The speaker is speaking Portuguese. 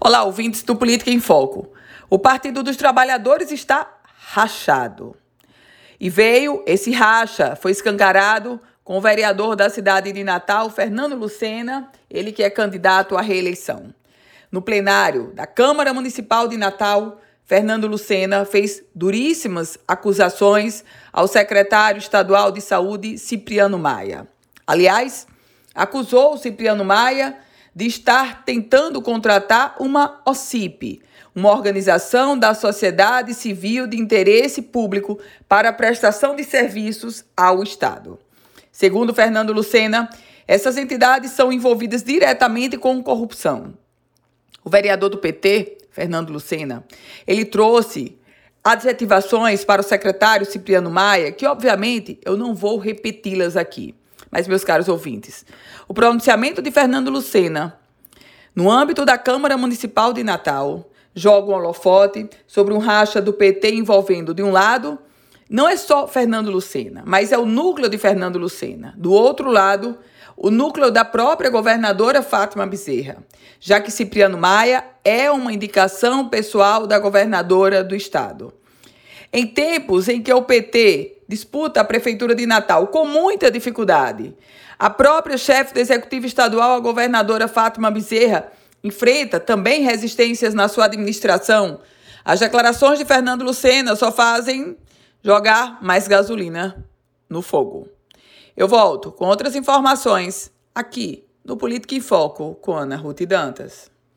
Olá, ouvintes do Política em Foco. O Partido dos Trabalhadores está rachado. E veio esse racha, foi escancarado com o vereador da cidade de Natal, Fernando Lucena, ele que é candidato à reeleição. No plenário da Câmara Municipal de Natal, Fernando Lucena fez duríssimas acusações ao secretário estadual de Saúde, Cipriano Maia. Aliás, acusou o Cipriano Maia de estar tentando contratar uma OCIP, uma organização da sociedade civil de interesse público para a prestação de serviços ao Estado. Segundo Fernando Lucena, essas entidades são envolvidas diretamente com corrupção. O vereador do PT, Fernando Lucena, ele trouxe adjetivações para o secretário Cipriano Maia, que obviamente eu não vou repeti-las aqui. Mas, meus caros ouvintes, o pronunciamento de Fernando Lucena, no âmbito da Câmara Municipal de Natal, joga um holofote sobre um racha do PT envolvendo, de um lado, não é só Fernando Lucena, mas é o núcleo de Fernando Lucena. Do outro lado, o núcleo da própria governadora Fátima Bezerra, já que Cipriano Maia é uma indicação pessoal da governadora do estado. Em tempos em que o PT disputa a Prefeitura de Natal com muita dificuldade. A própria chefe do Executivo Estadual, a governadora Fátima Bezerra, enfrenta também resistências na sua administração. As declarações de Fernando Lucena só fazem jogar mais gasolina no fogo. Eu volto com outras informações aqui no Política em Foco com Ana Ruth Dantas.